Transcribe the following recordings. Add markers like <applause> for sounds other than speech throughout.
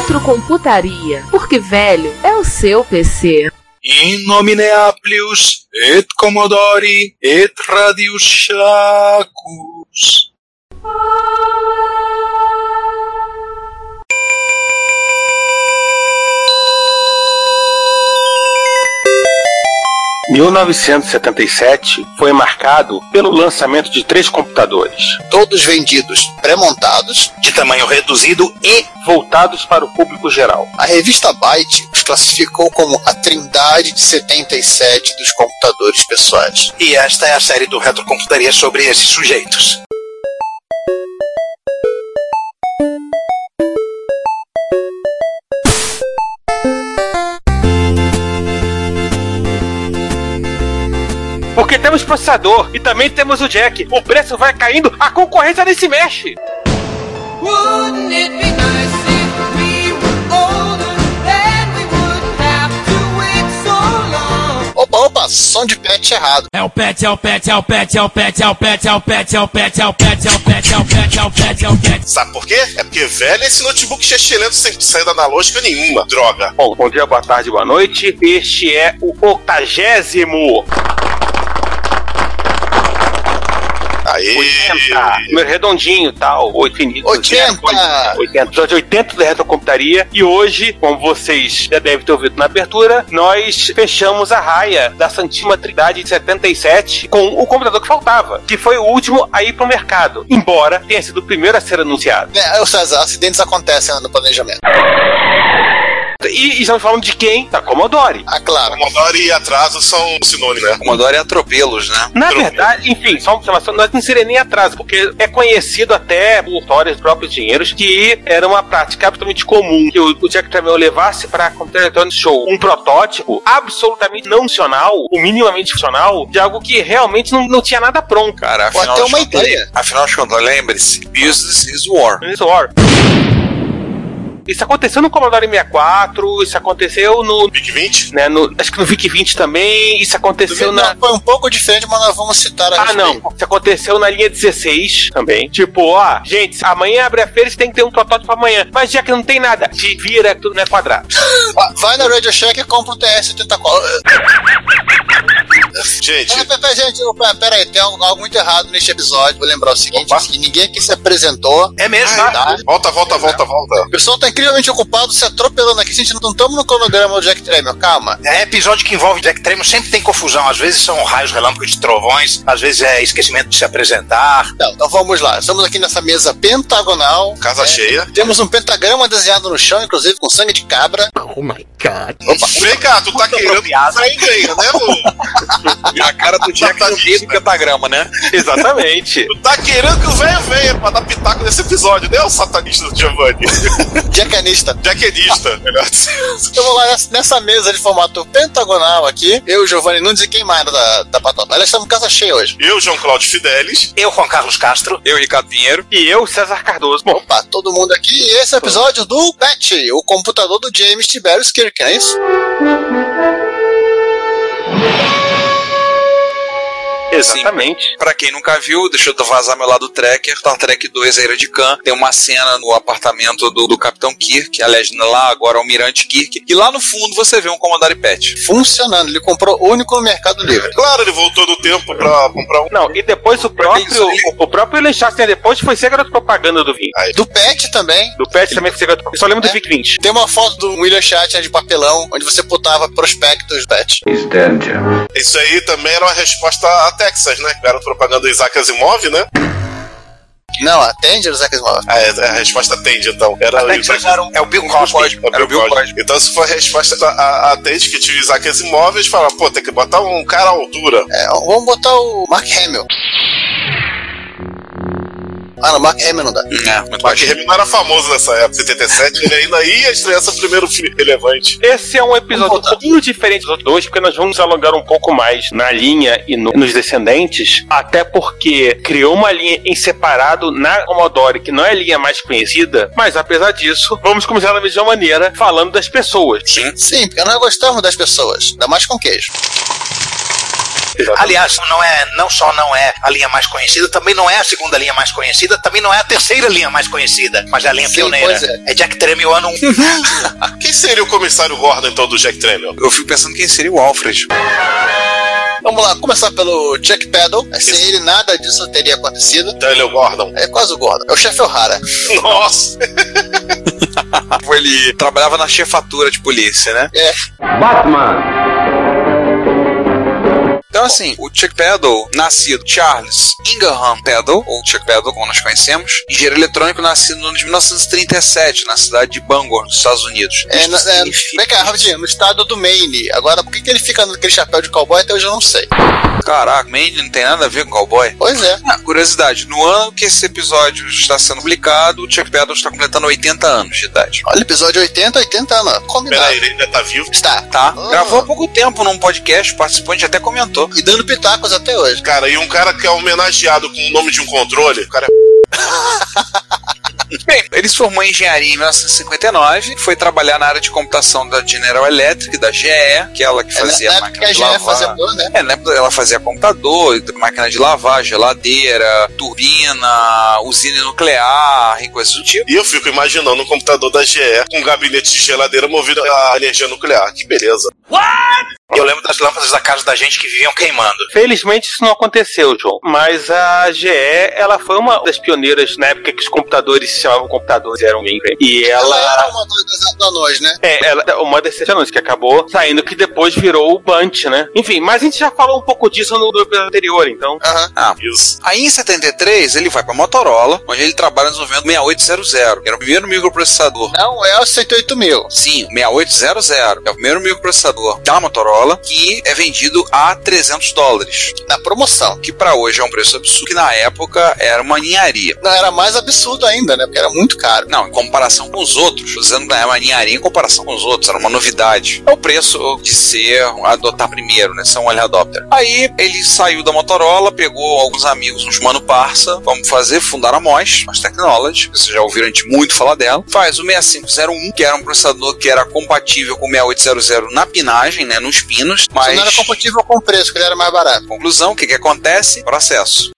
Retrocomputaria, porque velho é o seu PC. In nomine Appius et Commodori et Radius Shacus. 1977 foi marcado pelo lançamento de três computadores, Todos vendidos pré-montados. De tamanho reduzido e voltados para o público geral. A revista Byte os classificou como a trindade de 77 dos computadores pessoais. E esta é a série do Retrocomputaria sobre esses sujeitos. Temos processador e também temos o jack. O preço vai caindo, a concorrência nem se mexe. Wouldn't it be nice if we were older? Then we wouldn't have to wait so long. Opa, opa, som de patch errado. É o pet, é o pet, é o pet, é o pet, é o pet, é o pet, é o pet, é o pet, é o pet, é o pet, é o pet, é o pet. Sabe por quê? É porque velho é esse notebook chechelento sem saída analógica nenhuma. Droga. Bom, bom dia, boa tarde, boa noite. Este é o octagésimo Aí. 80. Número redondinho, tal. Oito infinitos. 80. 80. Episódio 80 da Retrocomputaria. E hoje, como vocês já devem ter ouvido na abertura, nós fechamos a raia da Santíssima Trindade de 77 com o computador que faltava, que foi o último a ir pro mercado, embora tenha sido o primeiro a ser anunciado. É, César, acidentes acontecem no planejamento. E estamos falando de quem? Da Commodore. Ah, claro. Commodore e atraso são sinônimos, né? Commodore atropelos, né? Na Troco. verdade, enfim, só uma observação, nós não seria nem atraso, porque é conhecido até por histórias dos próprios dinheiros que era uma prática absolutamente comum que o, o Jack Tramiel levasse para a Computer Electronics Show um protótipo absolutamente não funcional, ou minimamente funcional, de algo que realmente não, não tinha nada pronto. Cara, Ou afinal até de uma contas- ideia. Afinal de contas, lembre-se, business is war. Isso, War. Isso aconteceu no Commodore 64, isso aconteceu no, Big 20? né, no acho que no VIC 20 também, isso aconteceu na foi um pouco diferente, mas nós vamos citar a Ah, não. Isso aconteceu na linha 16 também. Tipo, ó, gente, amanhã abre a feira e tem que ter um protótipo amanhã. Mas já que não tem nada, se vira, tudo não é quadrado. Va- Vai na Radio Shack e compra um TS-84. <laughs> Gente, Ah, pera, gente, pera, aí, tem algo, muito errado neste episódio. Vou lembrar o seguinte: Opa. que ninguém aqui se apresentou. É mesmo? Tá? volta, volta, volta, volta. O pessoal tá incrivelmente ocupado se atropelando aqui. Gente, não estamos no cronograma do Jack Tremel, calma. É episódio que envolve Jack Tremor, sempre tem confusão. Às vezes são raios relâmpagos de trovões, às vezes é esquecimento de se apresentar. Não, então vamos lá. Estamos aqui nessa mesa pentagonal. Casa É, cheia. Temos um pentagrama desenhado no chão, inclusive com sangue de cabra. Vem cá, tu tá querendo ganha, né, Lu? <laughs> <laughs> E a cara do Jack no meio do pentagrama, né? Exatamente. Tu <laughs> tá querendo que o velho venha pra dar pitaco nesse episódio, né, o satanista do Giovanni? <laughs> Jackanista. Jackenista, melhor dizendo. Então vamos lá, nessa, mesa de formato pentagonal aqui, eu, Giovanni Nunes e quem mais da, da patota. Aliás, estamos casa cheia hoje. Eu, João Cláudio Fidelis. Eu, Juan Carlos Castro. Eu, Ricardo Pinheiro. E eu, César Cardoso. Bom, Opa, todo mundo aqui. E esse é o episódio do Patch, o computador do James Tiberius Kirk, não é isso? Exatamente. Pra quem nunca viu, deixa eu vazar meu lado tracker. Star Trek 2, a Era de Khan. Tem uma cena no apartamento do, do Capitão Kirk, aliás, lá agora o Almirante Kirk. E lá no fundo você vê um Commodore PET. Funcionando. Ele comprou único no Mercado Livre. Claro, ele voltou no tempo pra comprar um. Não, e depois o próprio, o, o próprio Schachter depois foi ser garoto propaganda do Vin. Do Pet também. Do Pet também foi ser garoto Eu só lembro do Vic 20. Tem uma foto do William Shatner de papelão, onde você botava prospectos do Pet. Isso aí também era uma resposta a Texas, né? Era propaganda do Isaac Asimov, né? Não, a Tandy era o Zack Smith. Ah, é, a resposta atende, então. Era que Isaac- usaram- é o Bill Cosby. Era o Bill Cosby. Então, se for a resposta a, a atende que tinha o Isaac Asimov, fala, pô, tem que botar um cara à altura. É, vamos botar o Mark Hamill. Ah, não, Mark Hamill não dá. É, muito Mark. Hamill não era famoso nessa época, 77, ele ainda ia estrear seu primeiro filme relevante. Esse é um episódio um pouquinho diferente dos outros dois, porque nós vamos alongar um pouco mais na linha e no- nos descendentes, até porque criou uma linha em separado na Commodore, que não é a linha mais conhecida, mas apesar disso, vamos começar da mesma maneira, falando das pessoas. Sim. Sim, porque nós gostamos das pessoas, ainda mais com queijo. Exatamente. Aliás, não é, não só não é a linha mais conhecida, também não é a segunda linha mais conhecida, também não é a terceira linha mais conhecida, mas é a linha Sim, pioneira. pois é. É Jack Tramiel ano 1. <laughs> Quem seria o comissário Gordon, então, do Jack Tramiel? Eu fico pensando quem seria o Alfred. Vamos lá, começar pelo Chuck Peddle. Sem ele, nada disso teria acontecido. Então ele é o Gordon. É quase o Gordon. É o chefe O'Hara. <laughs> Nossa! <laughs> Ele trabalhava na chefatura de polícia, né? É. Então, assim, o Chuck Peddle, nascido Charles Ingham Peddle, ou Chuck Peddle, como nós conhecemos, engenheiro eletrônico, nascido no ano de 1937, na cidade de Bangor, nos Estados Unidos. É, na- é, vem cá, rapidinho, no estado do Maine. Agora, por que, que ele fica naquele chapéu de cowboy até hoje eu não sei. Caraca, Maine não tem nada a ver com cowboy. Pois é. Ah, curiosidade, no ano que esse episódio está sendo publicado, o Chuck Peddle está completando 80 anos de idade. Olha, episódio 80, 80 anos. Combinado. Peraí, ele ainda tá vivo? Está. Tá? Ah. Gravou há pouco tempo num podcast, o participante até comentou. E dando pitacos até hoje. Cara, e um cara que é homenageado com o nome de um controle, o cara é Bem, ele se formou em engenharia em 1959, foi trabalhar na área de computação da General Electric, da GE, que é ela que É, na- fazia que máquina a de lavar. fazia boa, né? É, na época ela fazia computador, máquina de lavar, geladeira, turbina, usina nuclear e coisas do tipo. E eu fico imaginando um computador da GE com um gabinete de geladeira movido a energia nuclear. Que beleza. Eu lembro das lâmpadas da casa da gente que viviam queimando. Felizmente isso não aconteceu, João. Mas a GE, ela foi uma das pioneiras na época que os computadores se chamavam computadores, eram bem, bem. E Ela ela. era uma das anões, né? É, ela é uma das sete anões que acabou saindo, que depois virou o Bunt, né? Enfim, mas a gente já falou um pouco disso no, no episódio anterior, então. Aham. Isso. Aí em 73 ele vai pra Motorola, onde ele trabalha no desenvolvimento do 6800, que era o primeiro microprocessador. Não é o 108 mil. Sim, 6800 é o primeiro microprocessador da Motorola que é vendido a 300 dólares, Na promoção. que pra hoje é um preço absurdo, que na época era uma ninharia. Não, era mais absurdo ainda, né? Porque era muito caro. Não, em comparação com os outros, que é uma ninharia em comparação com os outros, era uma novidade. É o preço de ser, adotar primeiro, né? Ser um early adopter. Aí ele saiu da Motorola, pegou alguns amigos nos Mano Parça, vamos fazer, fundar a MOS, MOS Technology, vocês já ouviram a gente muito falar dela. Faz o 6501, que era um processador que era compatível com o 6800 na pinagem, né? Nos pinos, mas... não era compatível com o preço, que ele era mais barato. Conclusão, o que que acontece? Processo.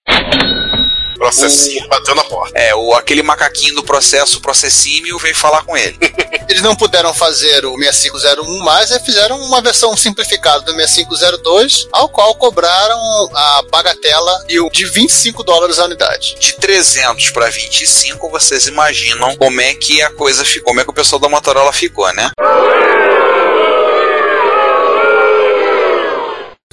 Processinho bateu na porta. É, o, aquele macaquinho do processo, o processímio, veio falar com ele. <laughs> Eles não puderam fazer o 6501 mais, e fizeram uma versão simplificada do 6502, ao qual cobraram a bagatela e o de 25 dólares a unidade. de 300 para 25, vocês imaginam como é que a coisa ficou, como é que o pessoal da Motorola ficou, né?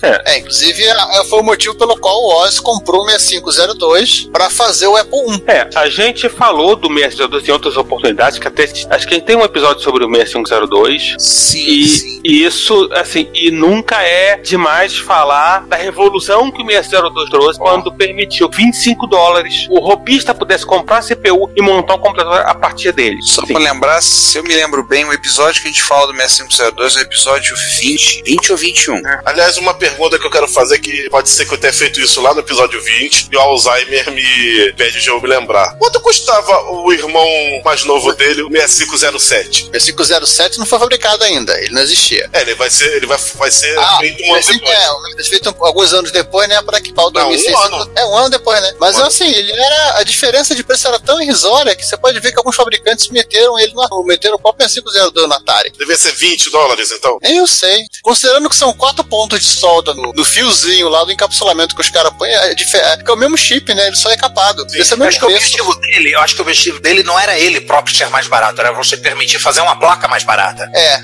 É, inclusive a- foi o motivo pelo qual o Oz comprou o 6502 para fazer o Apple I. É, a gente falou do 6502 em outras oportunidades, que até acho que a gente tem um episódio sobre o 6502. Sim, E, sim. e isso, assim, e nunca é demais falar da revolução que o 602 trouxe quando permitiu 25 dólares o robista pudesse comprar a CPU e montar um computador a partir dele. Só Sim. pra lembrar, se eu me lembro bem, o episódio que a gente fala do 6502 é o episódio 20, 20 ou 21. Aliás, uma pergunta que eu quero fazer que pode ser que eu tenha feito isso lá no episódio 20 e o Alzheimer me pede de eu me lembrar. Quanto custava o irmão mais novo dele, o 6507? O 6507 não foi fabricado ainda, ele não existia. É, ele vai ser, ele vai, vai ser Ah, feito um ano depois. é, foi feito alguns anos depois, né, para equipar o Não, um 2600. ano. É, um ano depois, né? Mas Um assim, ele era. A diferença de preço era tão irrisória que você pode ver que alguns fabricantes meteram ele no, meteram o próprio 6502 no Atari. Devia ser 20 dólares, então. Nem eu sei. Considerando que são quatro pontos de sol conta no, no fiozinho lá do encapsulamento que os caras põem, é, é, é o mesmo chip, né? Ele só é capado. Esse é o Eu acho que mesmo o objetivo dele, eu acho que o objetivo dele não era ele próprio ser mais barato, era você permitir fazer uma placa mais barata. É,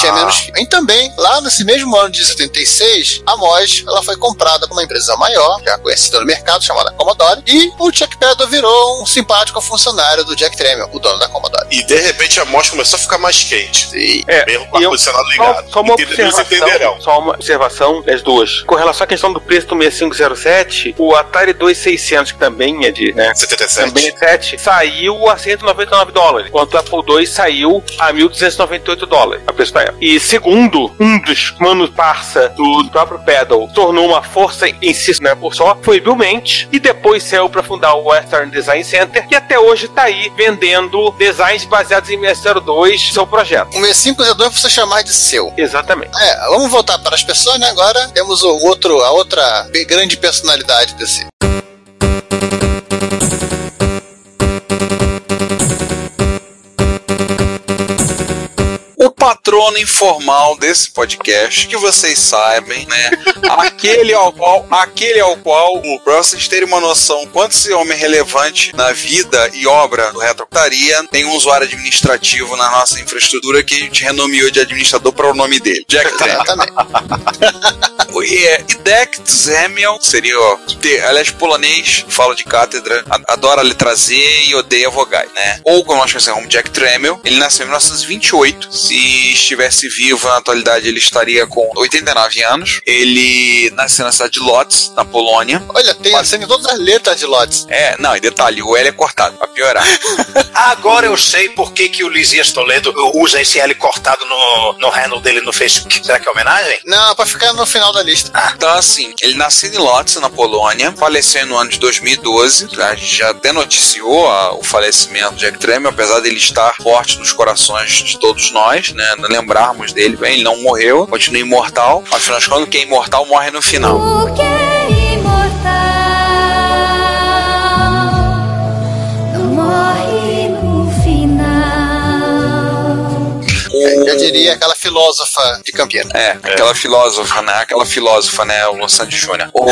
tinha menos fio. E também, lá nesse mesmo ano de 76, a MOS ela foi comprada por uma empresa maior, já conhecida no mercado, chamada Commodore, e o Chuck Peddle virou um simpático funcionário do Jack Tramiel, o dono da Commodore. E de repente a amostra começou a ficar mais quente. E É, Mesmo com o eu- ar-condicionado Só, ligado. só uma Entende- Eles entenderão. observação, só uma observação das duas. Com relação à questão do preço do 6507, o Atari 2600, que também é de, né, 77. também é 7, saiu a 199 dólares, enquanto o Apple II saiu a 1.298 dólares, a preço da época. E segundo um dos manos parça do próprio Pedal, tornou uma força em si, né, por só, foi Bill Mente, e depois saiu para fundar o Western Design Center, que até hoje está aí vendendo designs baseados em MS02, seu projeto. o 6502 você chamar de seu. Exatamente. É, vamos voltar para as pessoas, né? Agora temos o outro, a outra grande personalidade desse. O patrono informal desse podcast, que vocês saibam, né? aquele ao qual, aquele ao qual, pra vocês terem uma noção quanto esse homem é relevante na vida e obra do Retrocotaria, tem um usuário administrativo na nossa infraestrutura que a gente renomeou de administrador para o nome dele, Jack Trent. Exatamente. <laughs> E Idek Zemiel, seria, ó, te- aliás, polonês, fala de cátedra, adora a letra Z e odeia vogais, né? Ou como nós conhecemos como Jack Tramiel, ele nasceu em 1928. Se estivesse vivo na atualidade, ele estaria com 89 anos. Ele nasceu na cidade de Lodz, na Polônia. Olha, tem assim todas as letras de Lotus. É, não, e detalhe, o L é cortado, pra piorar. <laughs> Agora eu sei por que, que o Lisias Toledo usa esse L cortado no, no handle dele no Facebook. Será que é homenagem? Não, pra ficar no final da lista. Então, assim, ele nasceu em Lodz, na Polônia, faleceu no ano de 2012. A gente já até noticiou a- o falecimento de Jack Tramiel, apesar dele estar forte nos corações de todos nós, né? Lembrarmos dele, bem, ele não morreu, continua imortal. Afinal de contas, quem é imortal morre no final. Porque imortal Eu diria aquela filósofa de Campinas. É, aquela filósofa, né? Aquela filósofa, né? O Sandy Júnior. <laughs>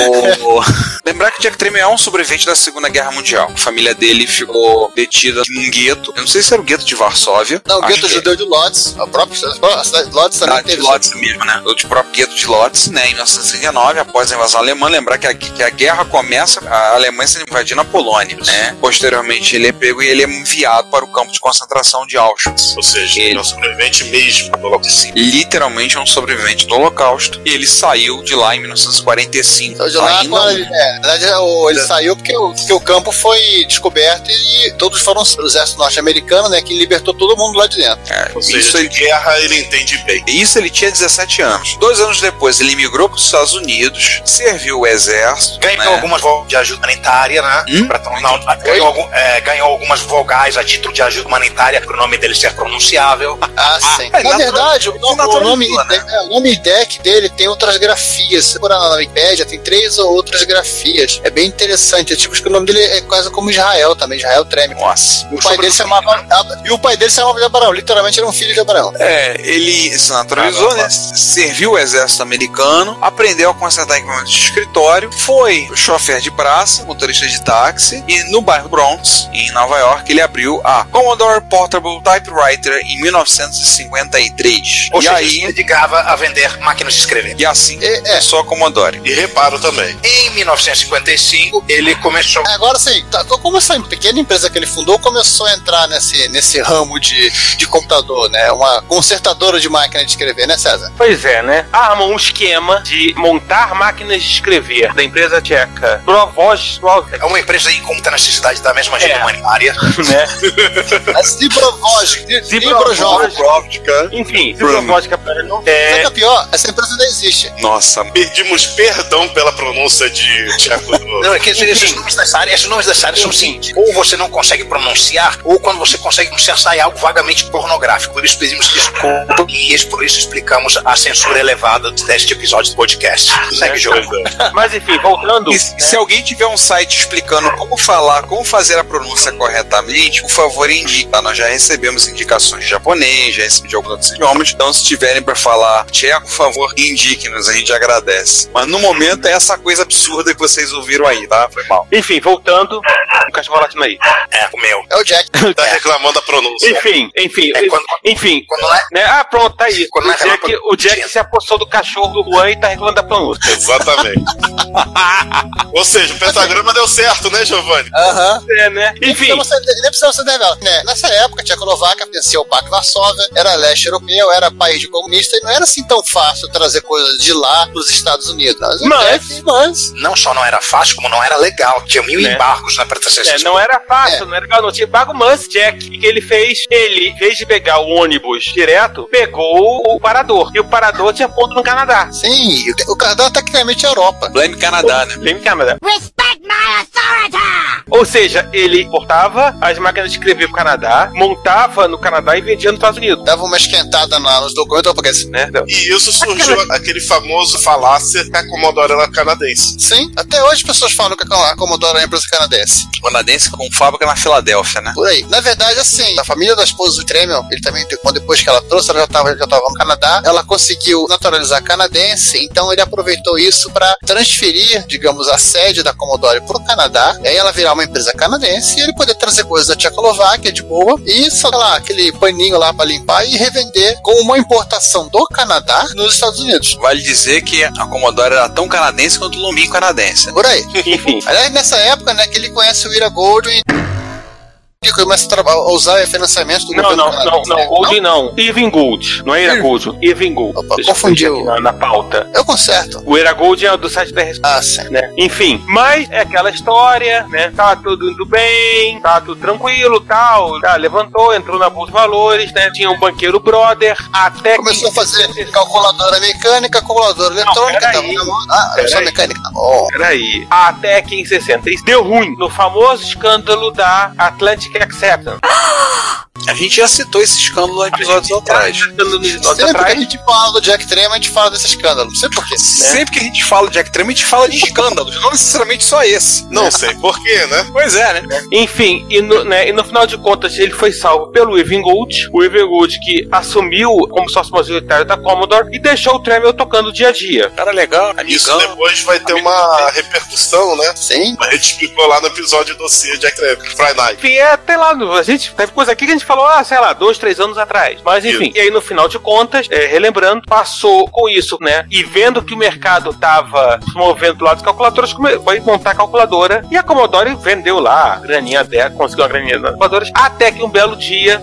O... Lembrar que Jack Tramiel é um sobrevivente da Segunda Guerra Mundial. A família dele ficou detida num gueto. Eu não sei se era o gueto de Varsóvia. Não, o gueto judeu de Lodz, a própria a cidade de Lodz também Ah, de teve. Lodz mesmo, né? O de próprio gueto de Lodz, né? Em 1939, após a invasão alemã, lembrar que a, que a guerra começa, a Alemanha sendo invadindo a Polônia, né? Posteriormente, ele é pego e ele é enviado para o campo de concentração de Auschwitz. Ou seja, Ele- ele é um sobrevivente mesmo do Holocausto. Literalmente é um sobrevivente do Holocausto. E ele saiu de lá em 1945. Então, de lá, Ainda quando ele, é, na verdade, o- ele saiu porque o, porque o campo foi descoberto e todos foram o exército norte-americano, né? Que libertou todo mundo lá de dentro. É, Ou seja, isso, ele, guerra ele entende bem. isso ele tinha 17 anos. Dois anos depois, ele migrou para os Estados Unidos, serviu o exército. Ganhou né? algumas vogais de ajuda humanitária, né? Hum? Pra tornar- ganhou, algum- é, ganhou algumas vogais a título de ajuda humanitária para o nome dele ser pronunciável. Ah, sim. É, na natural- verdade, o, o nome, né? é, o nome deck dele tem outras grafias. Se for na Wikipédia, tem três ou outras grafias. É bem interessante. É tipo que o nome dele é quase como Israel também, Israel Treme. Nossa. E o pai dele se chamava e o pai dele se chamava de Abraão. Literalmente era um filho de Abraão. É, ele se naturalizou, né? Serviu o exército americano, aprendeu a consertar equipamentos de escritório, foi chofer de praça, motorista de táxi, e no bairro Bronx, em Nova York, ele abriu a Commodore Portable Typewriter em 1953. Ou e seja, aí, se dedicava a vender máquinas de escrever. e assim É, é. começou a Commodore. E reparo também. Em 1955, ele começou. Agora sim, tá, como essa pequena empresa que ele fundou começou a entrar nesse, nesse ramo de, de computador, né? Uma consertadora de máquina de escrever, né, César? Pois é, né? Armam um esquema de montar máquinas de escrever da empresa tcheca Provozh, É uma empresa aí com muita necessidade da mesma É. humanitária. <laughs> né? A Zibrovoj. Zibrovoj. Provdica. Enfim, Bruno. Zibrovódica para não. Sabe o que É, é pior? Essa empresa não existe. Nossa, Pedimos perdão pela pronúncia de Tcheco do. Não, é que esses, nomes dessa área, esses nomes dessa área são seguinte: ou você não consegue pronunciar, ou quando você consegue pronunciar, sai algo vagamente pornográfico. Por isso pedimos desculpa e por isso explicamos a censura elevada deste episódio do podcast. Segue o jogo. mas enfim, voltando. E se- se alguém tiver um site explicando como falar, como fazer a pronúncia corretamente, por favor indique. tá? Nós já recebemos indicações de japonês, já recebemos de alguns homens. Então, se tiverem pra falar tcheco, por favor, indique-nos, a gente agradece. Mas no momento é essa coisa absurda que vocês ouviram aí, tá? Foi mal. Enfim, voltando, o cachorro latindo aí. É, o meu. É o Jack. Tá <laughs> reclamando da pronúncia. Enfim, enfim, É quando- enfim. Quando é. Né? Ah, pronto, tá aí. Quando O é Jack, o Jack se apossou do cachorro do Juan e tá reclamando da pronúncia. Exatamente. <laughs> Ou seja, o pentagrama deu certo, né, Giovanni? Aham. É, né? Nem Enfim, precisa você, nem precisa você revela. Né? Nessa época, a Tchecoslováquia pertencia ao Pacto Varsóvia, era leste europeu, era país de comunista, e não era assim tão fácil trazer coisas de lá para os Estados Unidos. Mas, Mas- mas Não só não era fácil, como não era legal. Tinha mil Né? embargos pra trazer É, não era fácil, não era legal, não tinha pago mas Jack. O que ele fez? Ele, em vez de pegar o ônibus direto, pegou o parador. E o parador tinha ponto no Canadá. sim, o Canadá tecnicamente é Europa. Blame Canadá, né? Lembra Canadá. Ou seja, ele portava as máquinas de escrever pro Canadá, montava no Canadá e vendia nos Estados Unidos. Dava uma esquentada na- nos documentos, porque assim, Né? E isso surgiu <laughs> aquele famoso falácia que a Commodore era canadense. sim, até hoje as pessoas falam que a Commodore é uma empresa canadense. Canadense com fábrica na Filadélfia, né? Por aí. Na verdade, assim, a família da esposa do Tremel, ele também, quando depois que ela trouxe, ela já estava já tava no Canadá, ela conseguiu naturalizar canadense, então ele aproveitou isso para transferir, digamos, a sede da Commodore para o Canadá, e aí ela virar uma empresa canadense e ele poder trazer coisas da Tchecoslováquia de boa e, sei lá, aquele paninho lá para limpar e revender com uma importação do Canadá nos Estados Unidos. Vale dizer que a Commodore era tão canadense quanto o Lombinho canadense. Por aí. Enfim. <laughs> Aliás, nessa época, né, que ele conhece o Ira Goldwyn e começa a, a usar financiamento do Não, governo não, não, não, Gold não. Even Gold. Não é Era Gold. Even Gold. Opa, confundiu. Na, na pauta. Eu conserto. O Era Gold é do site da RS. Ah, sim. Né? Enfim, mas é aquela história, né? Tá tudo indo bem, tá tudo tranquilo, tal. Tá, levantou, entrou na bolsa de valores, né? Tinha um banqueiro brother, até Começou a que fazer calculadora mecânica, calculadora eletrônica, peraí. na mão. Ah, só Peraí. mecânica. Bom. Peraí. Até que em 60 isso deu ruim no famoso escândalo da Atlantic Acceptance. <gasps> <gasps> A gente já citou esse escândalo lá episódios atrás. De anos Sempre que a atrás. gente fala do Jack Trema, a gente fala desse escândalo. Não sei porquê. Sempre que a gente fala de Jack Tremor, a gente fala de escândalos, não necessariamente só esse. Não sei porquê, né? Pois é, né? Enfim, e no, né, e no final de contas ele foi salvo pelo Evan Gold, o Evan Gold que assumiu como sócio majoritário da Commodore e deixou o Tremel tocando dia a dia. Cara legal, Isso amigão. depois vai ter uma repercussão, né? Sim. A gente explicou lá no episódio do Cia Jack Trevor, Friday Night. Enfim, é até lá, a gente teve coisa aqui que a gente falou, ah, sei lá, dois, três anos atrás. Mas enfim, Isso. e aí no final de contas, é, relembrando, passou com isso, né? E vendo que o mercado tava se movendo do lado das calculadoras, foi montar a calculadora e a Commodore vendeu lá a graninha dela, conseguiu uma graninha nas calculadoras, até que um belo dia.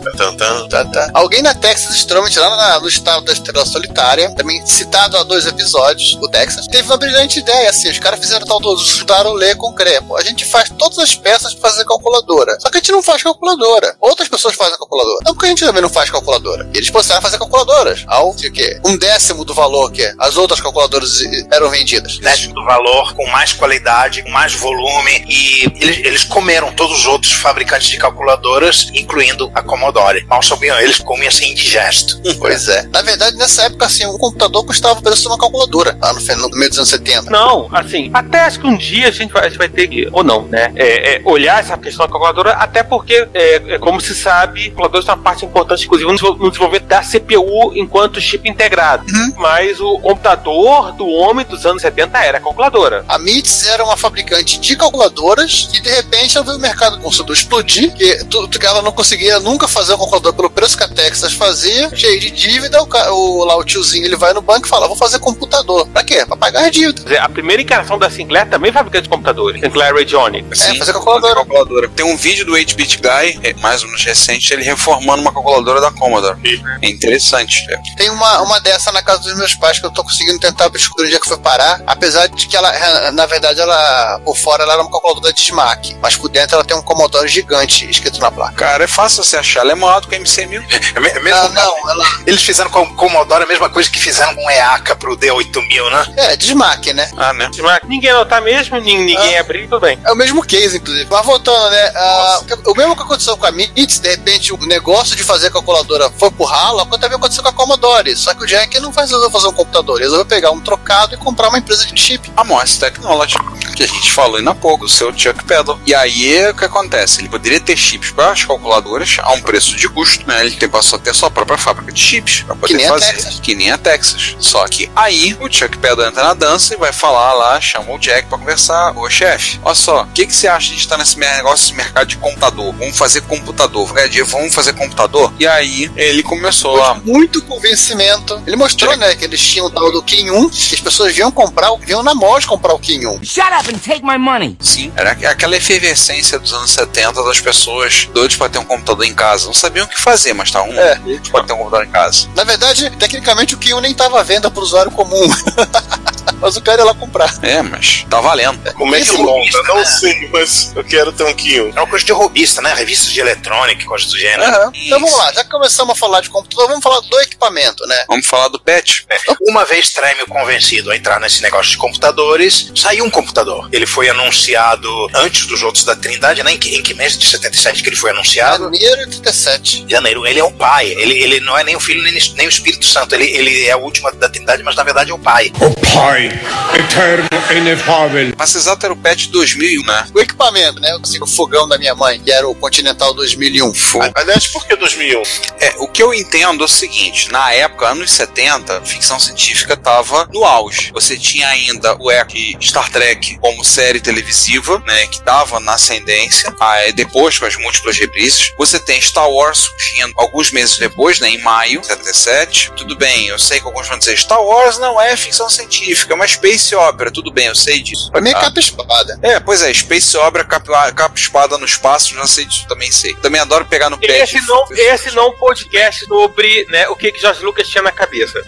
Tá, tá. Alguém na Texas Instruments, lá na- no estado da Estrela Solitária, também citado há dois episódios, o Texas, teve uma brilhante ideia, assim, os caras fizeram tal do juntaram Lê com. Pô, a gente faz todas as peças pra fazer calculadora. Só que a gente não faz calculadora. Outras pessoas fazem calculadora. Não porque a gente também não faz calculadora. E eles começaram a fazer calculadoras. Ao de quê? Um décimo do valor que as outras calculadoras eram vendidas. décimo do valor, com mais qualidade, com mais volume, e eles, eles comeram todos os outros fabricantes de calculadoras, incluindo a Commodore. Mal sabiam eles comiam assim indigesto. <laughs> Pois é. Na verdade, nessa época, assim, um computador custava o preço de uma calculadora. Lá no, no meio dos anos 70. Não, assim, até acho que um dia a gente vai, a gente vai ter que, ou não, né? é, é, olhar essa questão da calculadora, até porque, é, é, como se sabe, calculadora é uma parte importante, inclusive, no desenvol- no desenvolvimento da CPU enquanto chip integrado. Mas o computador do homem dos anos 70 era a calculadora. A MITS era uma fabricante de calculadoras que de repente ela viu o mercado consumidor explodir, que, tu, ela não conseguia nunca fazer uma calculadora pelo preço que a Texas fazia, cheio de dívida, o, o- lá o tiozinho ele vai no banco e fala: vou fazer computador. Pra quê? Pra pagar a dívida. Quer dizer, a primeira encarnação da Sinclair também é fabricante de computadores, Sinclair Radionics. É, fazer calculadora. calculadora. Tem um vídeo do 8-Bit Guy, é, mais ou menos recente, ele reformando uma calculadora da Commodore. É interessante. é. Tem uma, uma dessa na casa dos meus pais que eu tô conseguindo tentar descobrir onde é que foi parar, apesar de que ela, na verdade, ela por fora ela era uma calculadora de SMAC, mas por dentro ela tem um Commodore gigante escrito na placa. Cara, é fácil você achar. Ela é maior do que a MC1000. É me- é mesmo Ah, não, ela Eles fizeram com o Commodore a mesma coisa que fizeram com o EACA pro D8000, né? é de SMAC, né? Ah, né? Mas ninguém anotar mesmo, nin- ninguém abrir, tudo bem. É o mesmo case, inclusive. Mas voltando, né? ah, o mesmo que aconteceu com a MITS, de repente realmente o negócio de fazer calculadora foi pro ralo, também aconteceu com a Commodore. Só que o Jack não faz resolveu fazer um computador, ele resolveu pegar um trocado e comprar uma empresa de chip. A Morse Technology, que a gente falou ainda há pouco, o seu Chuck Peddle. E aí, o que acontece? Ele poderia ter chips para as calculadoras a um preço de custo, né? Ele tem, passou a ter sua própria fábrica de chips para poder nem a fazer. Texas. Que nem a Texas. Só que aí, o Chuck Peddle entra na dança e vai falar lá, chama o Jack para conversar. Ô, chefe, olha só, o que, que você acha de estar nesse mer- negócio, esse mercado de computador? Vamos fazer computador. Vou ganhar dinheiro, vamos fazer computador? E aí, ele começou a Muito convencimento. Ele mostrou, né, que eles tinham o tal do Kim 1, que as pessoas vinham comprar, vinham na Moz comprar o Kim 1. Shut up and take my money. Sim, era aqu- aquela efervescência dos anos 70 das pessoas doidas para ter um computador em casa. Não sabiam o que fazer, mas estavam É. doidos para ter um computador em casa. Na verdade, tecnicamente o Kim 1 nem estava à venda para o usuário comum. <laughs> Mas o cara ia lá comprar. É, mas tá valendo. Como é que monta? Não né? sei, mas eu quero ter um Quinho. É uma coisa de robista, né? Revistas de eletrônica, coisas do gênero. Aham. Então vamos lá, já que começamos a falar de computador, vamos falar do equipamento, né? Vamos falar do PET? É, Uma vez Treme convencido a entrar nesse negócio de computadores, saiu um computador. Ele foi anunciado antes dos outros da Trindade, né? Em que, em que mês de 77 que ele foi anunciado? Janeiro de 37. Janeiro. Ele é o pai. Ele, ele não é nem o filho nem, nem o Espírito Santo. Ele, ele é o último da Trindade, mas na verdade é o pai. O Pai, eterno e inefável. Mas exato era o PET 2001, né? O equipamento, né? Eu consigo o fogão da minha mãe, que era o Continental 2001. Foi. Aliás, por que 2001? É, o que eu entendo é o seguinte, na época, anos 70, ficção científica tava no auge. Você tinha ainda o EC Star Trek como série televisiva, né, que tava na ascendência, aí depois com as múltiplas reprises. Você tem Star Wars surgindo alguns meses depois, né, em maio de 77. Tudo bem, eu sei que alguns vão dizer Star Wars não é ficção científica, é uma space opera. Tudo bem, eu sei disso. Pra mim é Tá? capa e espada. É, pois é, Space Opera, capa, capa espada no espaço, já sei disso, também sei. Também adoro pegar no pé. Esse não, esse não é um podcast sobre né, o que, que George Lucas tinha na cabeça. <laughs>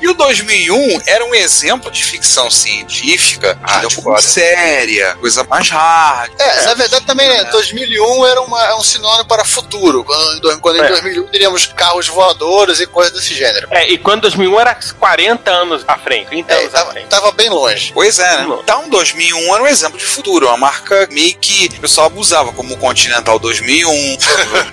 E o 2001 era um exemplo de ficção científica, entendeu? Como séria, coisa mais hard. É, na verdade também, né, 2001 era uma, é um sinônimo para futuro. Quando, quando em É. 2001 teríamos carros voadores e coisas desse gênero. É, e quando 2001 era 40 anos à frente, 30 É, tava, tava bem longe. Pois é, né? Então 2001 era um exemplo de futuro, uma marca meio que o pessoal abusava, como o Continental 2001,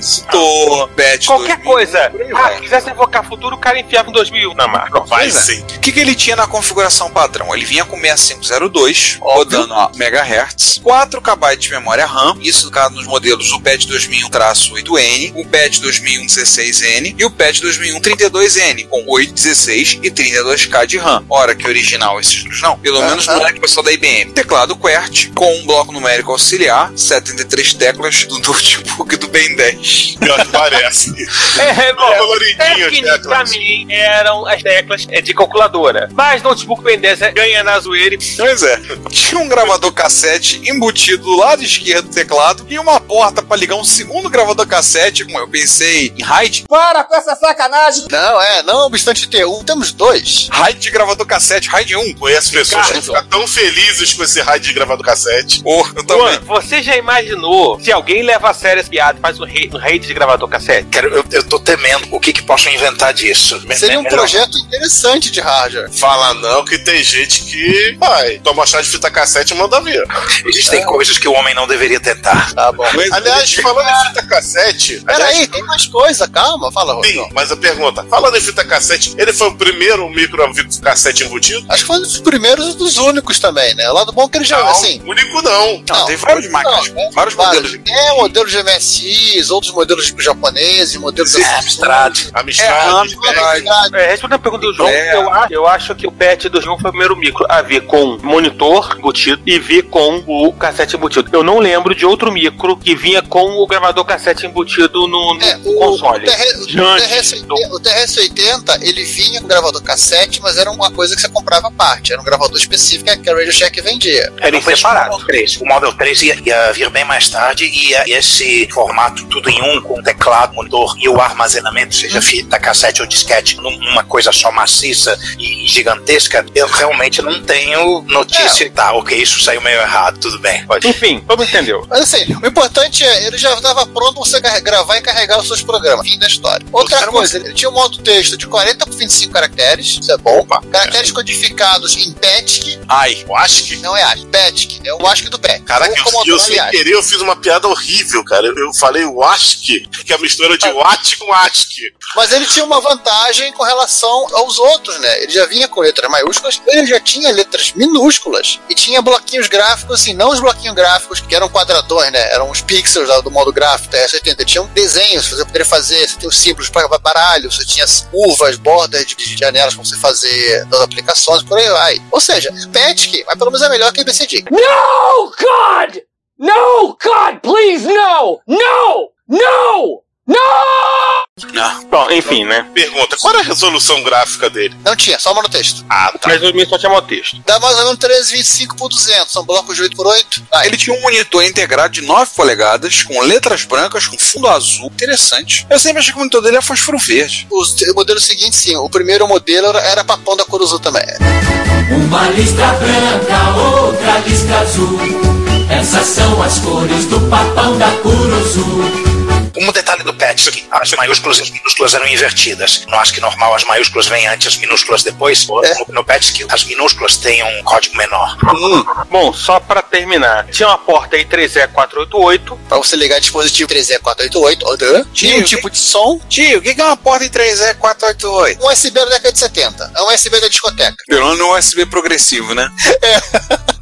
citou, Pet Qualquer 2001, coisa. Ah, quisesse evocar futuro, o cara enfiava em 2001 na marca. Vai Pois é. sim. O que, que ele tinha na configuração padrão? Ele vinha com 6502, rodando a MHz, 4 KB de memória RAM, isso no caso nos modelos do PET 2001-8N, o PET 2001-16N e o PET 2001-32N, com 8, 16 e 32K de RAM. Ora, que original esses números não, pelo menos Aham. não é que o pessoal da IBM. Teclado QWERTY, com um bloco numérico auxiliar, 73 teclas do <laughs> notebook do Ben 10. Pior que parece. É, Ó, coloridinho, Tecnicamente eram as teclas é, de calculadora. Mas notebook Ben 10 é- ganha na zoeira e Pois é. Tinha um gravador cassete embutido do lado esquerdo do teclado e uma porta para ligar um segundo gravador cassete, como eu pensei em RAID. Para com essa sacanagem. Não, é, não obstante ter um, temos dois. De gravador cassete, RAID 1. Conheço pessoas que ficam tão felizes com esse rádio de gravado cassete. Oh, eu também. Juan, você já imaginou se alguém leva a sério essa piada e faz um rate, um rate de gravador cassete? Quero, eu, eu tô temendo o que que possam inventar disso. Seria um Melhor- projeto interessante de hardware. Fala não, que tem gente que vai toma chá de fita cassete e manda ver. Existem coisas que o homem não deveria tentar. Tá bom. É. Aliás, falando em fita cassete. aliás, Peraí, tem mais coisa, calma, fala, Sim, Rodrigo. mas a pergunta, falando em fita cassete, ele foi o primeiro micro cassete embutido? Acho que foi um dos primeiros e dos únicos também, né? O lado bom é que ele já, Não, assim. único não. Não, tem vários máquinas, não, vários modelos. É, modelos de MSIs, outros modelos japoneses, modelos É, Amstrad. É, Amstrad, RAM, Beck. verdade. É, respondendo a pergunta do João, É. eu, acho, eu acho que o PET 2001 foi o primeiro micro a vir com monitor embutido e vir com o cassete embutido. Eu não lembro de outro micro que vinha com o gravador cassete embutido no, no É, o, console. o, TR, o, Diante TRS, do- o TRS-80, ele vinha com gravador cassete, mas era uma coisa que você comprava parte. Era um gravador específico que a Radio Shack vendia. Era em o separado. Model 3. O Model 3 ia, ia vir bem mais tarde e ia- esse formato tudo em um, com teclado, monitor e o armazenamento, seja fita cassete ou disquete, num- numa coisa só maciça e gigantesca, eu realmente não tenho notícia. Tá, ok, isso saiu meio errado, tudo bem. Pode. Enfim, mundo entendeu. Mas assim, o importante é, ele já estava pronto pra você gravar e carregar os seus programas. Fim da história. Outra coisa, ele tinha um modo texto de 40 por 25 caracteres, isso é bom. Caracteres É. codificados em PETIC. Ai. Acho que. Não é ASCII, PETIC. É o ASCII do PET. Caraca, eu, eu sem ASCII. querer eu fiz uma piada horrível, cara. Eu, eu falei o ASCII, que é a mistura de WAT com ASCII. Mas ele tinha uma vantagem com relação aos outros, né? Ele já vinha com letras maiúsculas, ele já tinha letras minúsculas e tinha bloquinhos gráficos, assim, não os bloquinhos gráficos que eram quadradões, né? Eram os pixels do modo gráfico TS-80. Tinha um desenhos, você poderia fazer, você tinha os símbolos para baralho, você tinha as curvas, bordas de, de janelas para você fazer das aplicações, por aí vai. Ou seja, PETIC, mas pelo menos é melhor que BCD. No, God! No, God, please, no! No! No! No! Bom, enfim, né? Pergunta: qual era a resolução gráfica dele? Não tinha, só monotexto. Ah, tá. Mas o meu só tinha texto. Dá mais ou menos 1325 por 200, são blocos de 8 por 8. Ah, Ele tinha um monitor integrado de 9 polegadas, com letras brancas, com fundo azul. Interessante. Eu sempre achei que o monitor dele era fósforo verde. Os o modelo seguinte, sim. O primeiro modelo era, era papão da cor azul também. Uma listra branca, outra listra azul. Essas são as cores do papão da Curuzu. Um detalhe do PET, as maiúsculas e as minúsculas eram invertidas. No ASCII normal, as maiúsculas vêm antes, as minúsculas depois. No, no PET, as minúsculas têm um código menor. Bom, só pra terminar, tinha uma porta aí 3E488. Pra você ligar dispositivo 3E488, ou tinha um tipo de som. Tio, o que é uma porta em 3E488? Um USB da década de 70. É um USB da discoteca. Pelo menos um USB progressivo, né? <laughs>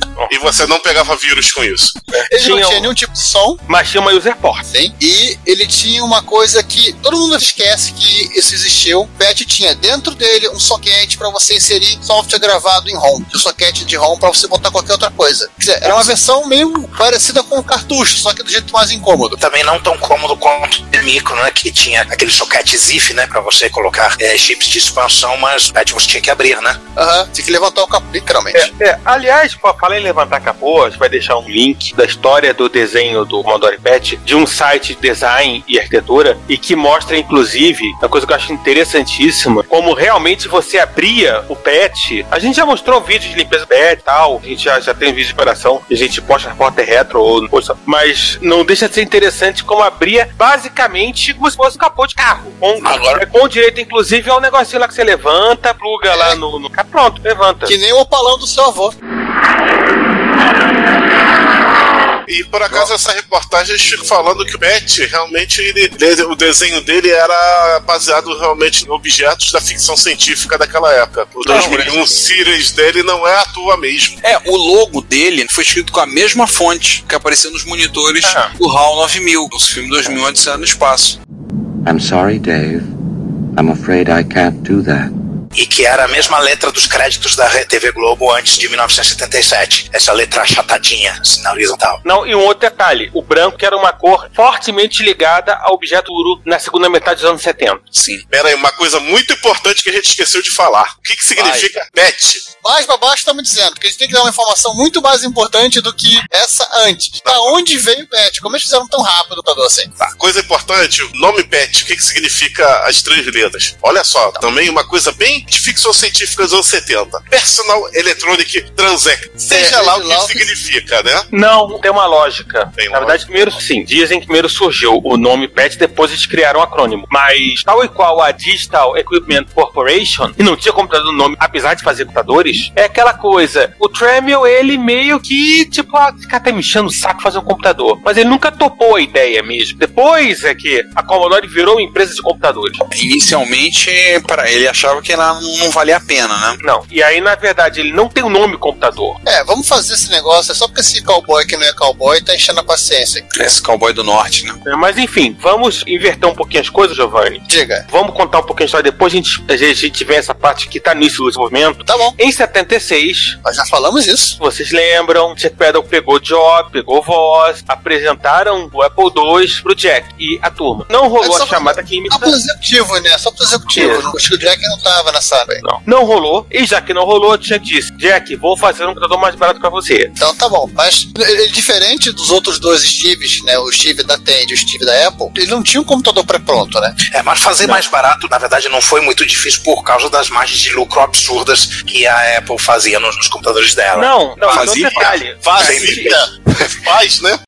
<laughs> E você não pegava vírus com isso. Ele Tinha não tinha um- nenhum tipo de som. Mas tinha uma user port. Sim. E ele tinha uma coisa que todo mundo esquece que isso existiu. O PET tinha dentro dele um socket para você inserir software gravado em ROM. O socket de ROM para você botar qualquer outra coisa. Quer dizer, era uma versão meio parecida com o cartucho, só que do jeito mais incômodo. Também não tão cômodo quanto o micro, né? Que tinha aquele socket ZIF, né? Pra você colocar é, chips de expansão, mas o PET você tinha que abrir, né? Aham, tinha que levantar o capô, literalmente. É, é, aliás, pô, falei em levantar capô, a gente vai deixar um link da história do desenho do Commodore PET de um site de design e arquitetura e que mostra, inclusive, uma coisa que eu acho interessantíssima, como realmente você abria o PET. A gente já mostrou vídeos de limpeza do PET e tal, a gente já, já tem vídeo de operação, a gente posta na porta retro ou no post, mas não deixa de ser interessante como abria basicamente como se fosse um capô de carro. Com, Agora- com direito, inclusive, ao negocinho lá que você levanta, pluga lá no, no. Pronto, levanta. Que nem o opalão do seu avô. E por acaso essa reportagem eles ficam falando que o Pet realmente ele, ele- o desenho dele era baseado realmente em objetos da ficção científica daquela época. O 2001 Series dele não é à toa mesmo. É, o logo dele foi escrito com a mesma fonte que apareceu nos monitores Ah. do HAL 9000, do filme 2001 Odisseia no Espaço. I'm sorry, Dave. I'm afraid I can't do that. E que era a mesma letra dos créditos da TV Globo antes de 1977. Essa letra achatadinha, assim, horizontal. Não, e um outro detalhe: o branco que era uma cor fortemente ligada ao objeto Uru na segunda metade dos anos 70. Sim. Pera aí, uma coisa muito importante que a gente esqueceu de falar. O que, que significa Pet? Mais pra baixo estamos dizendo, porque a gente tem que dar uma informação muito mais importante do que essa antes. Da onde veio o PET? Como eles fizeram tão rápido o computador assim? Tá, coisa importante, o nome PET, o que, que significa as três letras? Olha só, também uma coisa bem de ficção científica dos anos 70. Personal Electronic Transact. Seja É, lá o que o que- significa, né? Não, tem uma lógica. Tem Na verdade, primeiro sim, dizem que primeiro surgiu o nome PET, depois eles criaram o acrônimo. Mas, tal e qual a Digital Equipment Corporation, e não tinha computador no nome, apesar de fazer computadores, é aquela coisa. O Tremel, ele meio que, tipo, ah, ficar até me enchendo o saco fazer um computador. Mas ele nunca topou a ideia mesmo. Depois é que a Commodore virou uma empresa de computadores. Inicialmente, para ele achava que ela não valia a pena, né? Não. E aí, na verdade, ele não tem o nome computador. É, vamos fazer esse negócio, é só porque esse cowboy que não é cowboy tá enchendo a paciência. Esse cowboy do norte, né? Mas enfim, vamos inverter um pouquinho as coisas, Giovanni. Diga. Vamos contar um pouquinho a história depois. A gente, a gente vê essa parte que tá no início do desenvolvimento. Tá bom, Em 76, nós já falamos isso. vocês lembram, Jack Peddle pegou Job, pegou voz, apresentaram o Apple II pro Jack e a turma. Não rolou só a chamada Só química. pro executivo, né? Só pro executivo. Isso. O Chico Jack não tava área. Não. Não rolou. E já que não rolou, Jack disse: Jack, vou fazer um computador mais barato pra você. Então tá bom. Mas ele, diferente dos outros dois Steves, né? O Steve da Tandy e o Steve da Apple, ele não tinha um computador pré-pronto, né? É, mas fazer mais barato, na verdade, não foi muito difícil por causa das margens de lucro absurdas que a Apple fazia nos, nos computadores dela. Não, não, Fazia? não detalhe. Faz, gente- faz, né?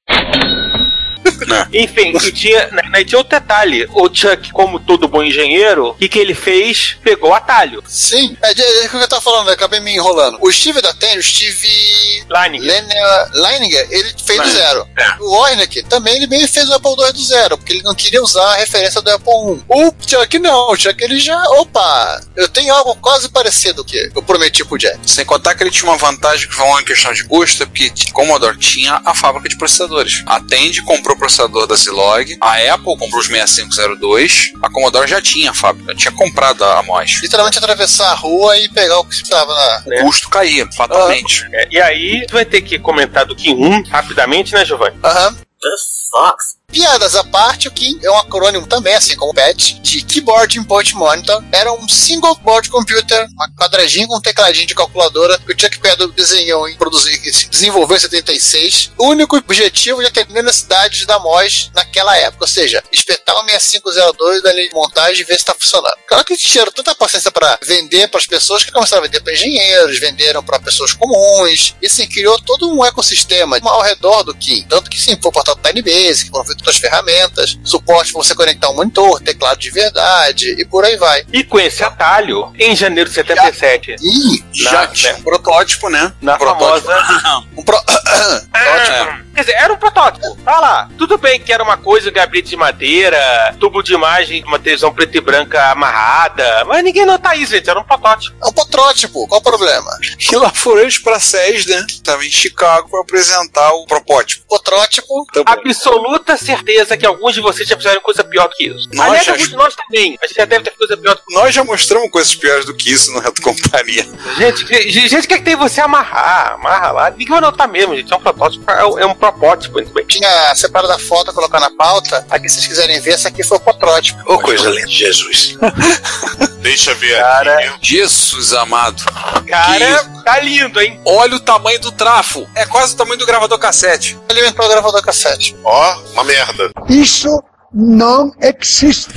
Não, <laughs> Enfim, e tinha, né, né, tinha outro detalhe. O Chuck, como todo bom engenheiro, o que, que ele fez? Pegou o atalho. Sim, é, é, é o que eu tava falando, eu acabei me enrolando. O Steve da Ten, o Steve Leininger. Lene- Leininger, ele fez do Leininger, zero. é. O Wernick também ele meio fez o Apple II do zero, porque ele não queria usar a referência do Apple I. O Chuck não, o Chuck ele já, opa, eu tenho algo quase parecido que eu prometi pro Jack. Sem contar que ele tinha uma vantagem que foi uma questão de custo, é porque Commodore tinha a fábrica de processadores. A Tandy comprou processador da Zilog, a Apple comprou os 6502, a Commodore já tinha a fábrica, tinha comprado a MOS. Literalmente atravessar a rua e pegar o que estava na. O custo caía, fatalmente. É, e aí, tu vai ter que comentar do Kim 1 rapidamente, né, Giovanni? Aham. Piadas à parte, o KIM é um acrônimo também, assim como o PET, de Keyboard Input Monitor. Era um single board computer, uma quadradinho com um tecladinho de calculadora que o Chuck Peddle desenhou e produziu, desenvolveu em 76. O único objetivo de atender necessidades da MOS naquela época, ou seja, espetar o 6502 da linha de montagem e ver se está funcionando. Claro que tiveram tanta paciência para vender para as pessoas que começaram a vender para engenheiros, venderam para pessoas comuns, e assim, criou todo um ecossistema ao redor do KIM. Tanto que sim, foi portado Tiny Basic, foram feitas outras ferramentas, suporte para você conectar um monitor, teclado de verdade, e por aí vai. E com esse atalho, em janeiro de 77, Ih, Na- Já tinha um protótipo, né? na protótipo. famosa. um pro... <coughs> Ah, Quer dizer, era um protótipo. Tá lá. Tudo bem que era uma coisa, gabinete de madeira, tubo de imagem, uma televisão preta e branca amarrada. Mas ninguém nota isso, gente. Era um protótipo. É um protótipo, qual o problema? E lá foram eles pra SES, né? Tava em Chicago pra apresentar o protótipo. Protótipo, Absoluta certeza que alguns de vocês já fizeram coisa pior do que isso. Nós Aliás, já- alguns de nós também. A gente já deve ter coisa pior do que Nós já mostramos coisas piores do que isso no Reto Computaria. Gente, gente, quer que tem você amarrar, amarra lá. Ninguém vai notar mesmo, gente. É um protótipo, é um, é um protótipo, muito bem. tinha separado a foto, colocar na pauta. Aqui, se vocês quiserem ver, essa aqui foi o protótipo. Ô, coisa linda, Jesus. <laughs> Deixa ver Cara. aqui. Jesus amado. Cara, tá lindo, hein? Olha o tamanho do trafo. É quase o tamanho do gravador cassete. Alimentou o gravador cassete. Ó, uma merda. Isso não existe.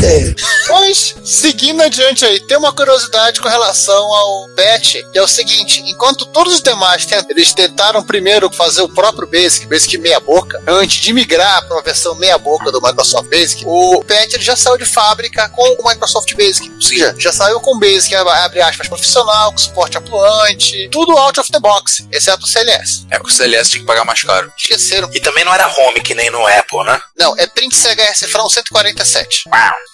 Pois, seguindo adiante aí, tem uma curiosidade com relação ao PET, que é o seguinte: enquanto todos os demais tent- eles tentaram primeiro fazer o próprio Basic, Basic meia boca, antes de migrar para uma versão meia boca do Microsoft Basic, o ele já saiu de fábrica com o Microsoft Basic. Ou seja, já saiu com o Basic, abre aspas, profissional, com suporte atuante, tudo out of the box, exceto o CLS. É, o CLS tinha que pagar mais caro. Esqueceram. E também não era home, que nem no Apple, né? Não, é print CHS Frão 147.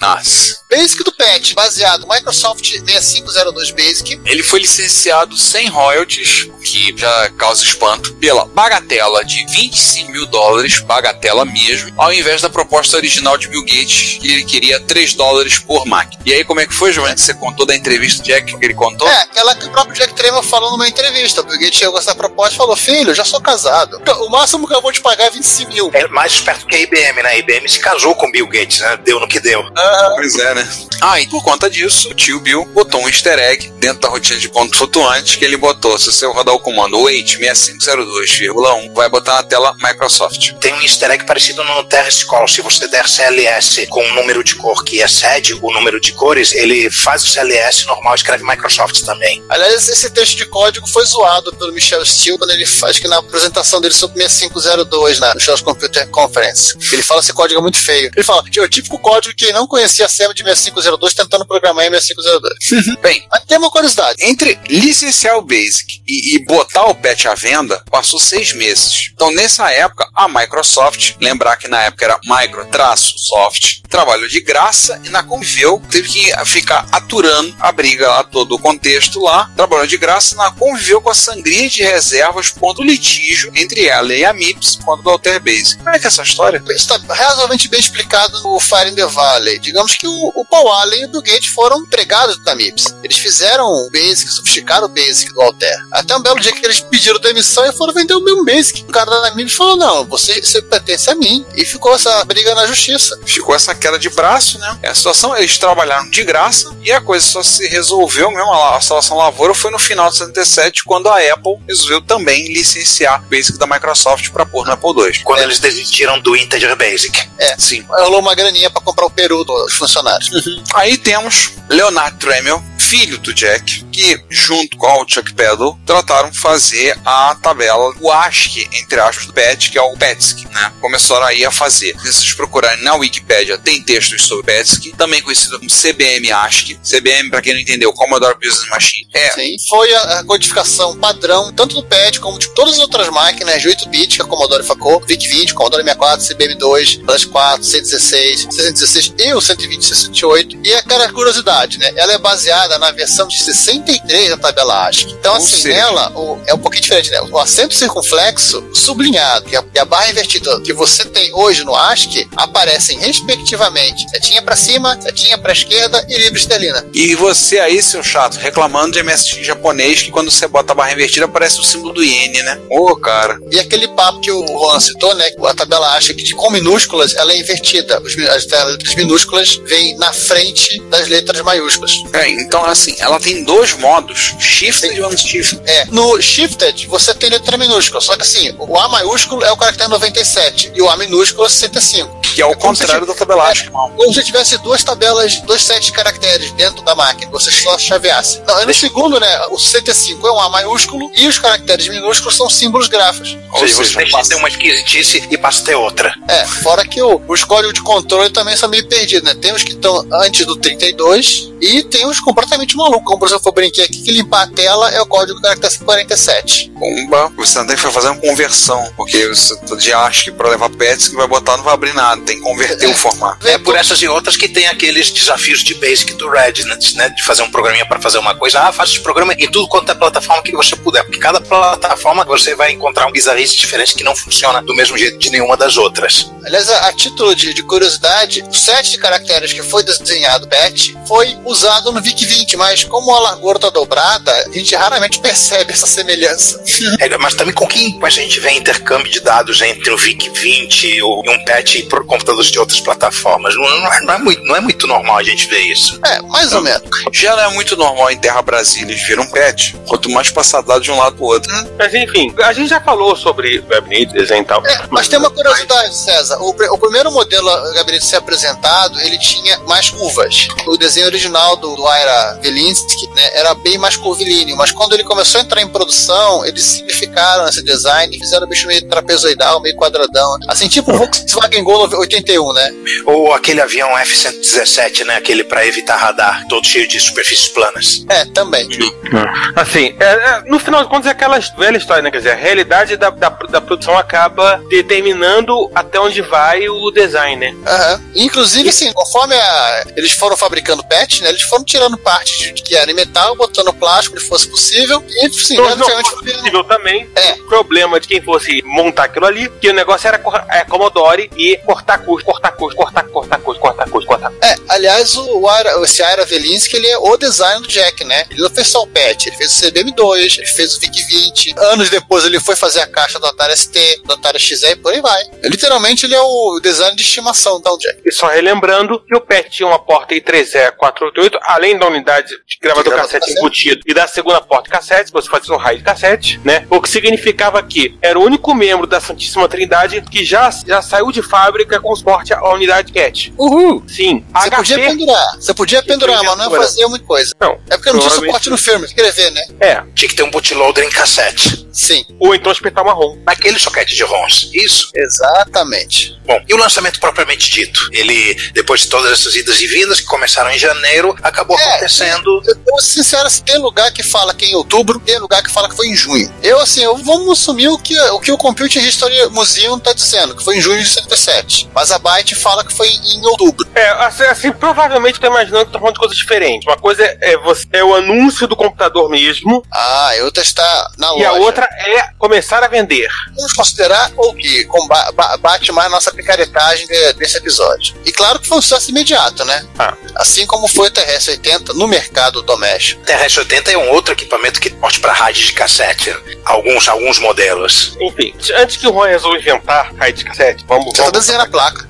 Nossa. Basic do PET, baseado no Microsoft 6502 Basic, Ele foi licenciado sem royalties, que já causa espanto, pela bagatela de 25 mil dólares, bagatela mesmo, ao invés da proposta original de Bill Gates, que ele queria 3 dólares por máquina. E aí, como é que foi, Giovanni? Você contou da entrevista do Jack que ele contou? É, aquela que o próprio Jack Tremor falou numa entrevista. O Bill Gates chegou com essa proposta e falou: Filho, eu já sou casado. O máximo que eu vou te pagar é 25 mil. É mais esperto que a IBM, né? A IBM se casou com Bill Gates, né? Deu no que deu. Pois é, né? Ah, e por conta disso, o tio Bill botou um easter egg dentro da rotina de pontos flutuantes que ele botou. Se você rodar o comando wait 6502,1, vai botar na tela Microsoft. Tem um easter egg parecido no Terrace Call. Se você der CLS com um número de cor que excede o número de cores, ele faz o CLS normal e escreve Microsoft também. Aliás, esse texto de código foi zoado pelo Michel Steele quando ele faz que na apresentação dele sobre 6502 na Michel Computer Conference. Ele fala esse código é muito feio. Ele fala que é o típico código que não conhecia a SEMA de 6502 tentando programar em 6502. Bem, Mas tem uma curiosidade. entre licenciar o Basic e, e botar o patch à venda, passou seis meses. Então, nessa época, a Microsoft, lembrar que na época era Micro-Soft, trabalhou de graça e na conviveu, teve que ficar aturando a briga lá, todo o contexto lá, trabalhou de graça, na conviveu com a sangria de reservas, ponto litígio entre ela e a MIPS, quando do Alter Basic. Como é que é essa história? Isso está razoavelmente bem explicado no Fire in the Valley. Digamos que o, o Paul Allen e o Bill Gates foram empregados da MIPS. Eles fizeram o Basic, sofisticaram o Basic do Altair. Até um belo dia que eles pediram demissão e foram vender o mesmo Basic. O cara da MIPS falou: não, você, você pertence a mim. E ficou essa briga na justiça. Ficou essa queda de braço, né? É a situação, eles trabalharam de graça e a coisa só se resolveu mesmo. A, a situação lavoura foi no final de 77, quando a Apple resolveu também licenciar o Basic da Microsoft para pôr no Apple II. Quando eles desistiram do Integer Basic. É, Sim. Rolou uma graninha pra comprar o peru dos funcionários. Aí temos Leonard Tremel, filho do Jack, que, junto com o Chuck Peddle, trataram de fazer a tabela, o ASCII, entre aspas, do PET, que é o PETSC, né? Começaram aí a fazer. Se vocês procurarem na Wikipédia, tem textos sobre PETSC, também conhecido como CBM ASCII. CBM, para quem não entendeu, Commodore Business Machine. É, Sim, foi a, a codificação padrão, tanto do PET como de todas as outras máquinas de 8-bit que a Commodore facou, VIC-20, Commodore 64, CBM2, Plus 4, C16, 616 e o 120 68. E aquela curiosidade, né? Ela é baseada na versão de 63 da tabela ASCII. Então, Ou assim, seja- nela o- é um pouquinho diferente, né? O acento circunflexo sublinhado e a, e a barra invertida que você tem hoje no ASCII aparecem respectivamente setinha pra cima, setinha pra esquerda e libra esterlina. E você aí, seu chato, reclamando de MSX japonês, que quando você bota a barra invertida aparece o símbolo do iene, né? Ô, cara. E aquele papo que o Juan citou, né? A tabela acha que de- com minúsculas ela é invertida. Mi- as letras minúsculas vêm na frente das letras maiúsculas. É, então assim, ela tem dois modos, shifted e unshift. É, no Shifted você tem letra minúscula, só que assim, o A maiúsculo é o caractere 97 e o A minúsculo é 65. Que é o se contrário da tabela ASCII. Como se tivesse duas tabelas, dois sets de caracteres dentro da máquina, você só chaveasse. Não, no segundo, né, o 65 é um A maiúsculo e os caracteres minúsculos são símbolos gráficos. Ou seja, você deixa de ter uma esquisitice e passa a ter outra. É, fora que o, os códigos de controle também são meio perdidos, né? Tem os que estão antes do 32 e tem os completamente malucos. Como, por exemplo, eu brinquei aqui que limpar a tela é o código caractere 47. Bomba, você não tem que fazer uma conversão, porque você de ASCII pra levar pets que vai botar não vai abrir nada, tem que converter o formato. É por essas e outras que tem aqueles desafios de basic do Reddit, né? De fazer um programinha para fazer uma coisa. Ah, faça esse programa em tudo quanto é plataforma que você puder. Porque cada plataforma você vai encontrar um bizarrice diferente que não funciona do mesmo jeito de nenhuma das outras. Aliás, a, a título de, de curiosidade, o set de caracteres que foi desenhado PET foi usado no VIC-20, mas como a largura está dobrada, a gente raramente percebe essa semelhança. <laughs> É, mas também com que com a gente vê intercâmbio de dados entre o VIC-20 ou um patch por computadores de outras plataformas. Não, não é, não é muito, não é muito normal a gente ver isso. É, mais ou menos. Já não é muito normal em Terra Brasília eles viram pet, quanto mais passar dado de um lado pro outro. Mas enfim, a gente já falou sobre gabinete, desenho e tal. É, mas tem uma curiosidade, César. O, o primeiro modelo a gabinete ser apresentado, ele tinha mais curvas. O desenho original do, do Ira Velinsky né, era bem mais curvilíneo, mas quando ele começou a entrar em produção, eles simplificaram esse design e fizeram o bicho meio trapezoidal, meio quadradão. Assim, tipo o Volkswagen Gol 81, né? Ou aquele avião F-117, né? Aquele para evitar radar, todo cheio de superfícies planas. É, também. Assim, é, é, no final de contas é aquela velha história, né? Quer dizer, a realidade da, da, da produção acaba determinando até onde vai o design, né? Aham. Inclusive, assim, conforme a- eles foram fabricando patch, né, eles foram tirando partes de, que era em metal, botando plástico onde fosse possível, e Então, não foi possível também. É. Problema de quem fosse montar aquilo ali, que o negócio era é, Commodore e cortar custo, cortar custo, cortar, cortar custo, cortar custo, cortar custo. É, aliás, o Ira, esse Ira Velinsky, ele é o design do Jack, né? Ele não fez só o patch, ele fez o CBM2, ele fez o VIC-20. Anos depois ele foi fazer a caixa do Atari ST, do Atari XE e por aí vai. Literalmente ele é o design de estimação da Jack. E só relembrando que o PET tinha uma porta I3E488, além da unidade de gravador De cassete cassete. embutido e da segunda porta cassete, você fazia um raio de cassete, né? O que significava que era o único membro da Santíssima Trindade que já, já saiu de fábrica com suporte à unidade CAT. Uhul! Sim. Você podia pendurar, você podia pendurar, mas não pendura. fazia muita coisa. Não. É porque não tinha suporte no firmware, escrever, né? É. Tinha que ter um bootloader em cassete. Sim. Ou então espetar marrom. Naquele soquete de ROMs. Isso. Exatamente. Bom, e o lançamento propriamente dito? Ele, depois de todas essas idas e vindas que começaram em janeiro, acabou acontecendo. Eu vou ser sincero, assim, tem lugar que fala que é em outubro, tem lugar que fala que foi em junho. Eu, assim, eu vamos assumir o que o, que o Computer History Museum tá dizendo, que foi em junho de 77. Mas a Byte fala que foi em outubro. É, assim, assim, provavelmente tô imaginando que tô falando de coisas diferentes. Uma coisa é, é você, é o anúncio do computador mesmo. Ah, e outra está na E loja. a outra é começar a vender. Vamos considerar o que comba- ba- bate mais nossa picaretagem de- desse episódio. E claro que foi um sucesso imediato, né? Assim como foi o TRS-80 no mercado doméstico. TRS-80 é um outro equipamento que porte para rádio de cassete. Alguns, alguns modelos. Enfim, antes que o Juan resolva inventar raio de cassete, vamos. Você tá desenhando a <laughs> placa.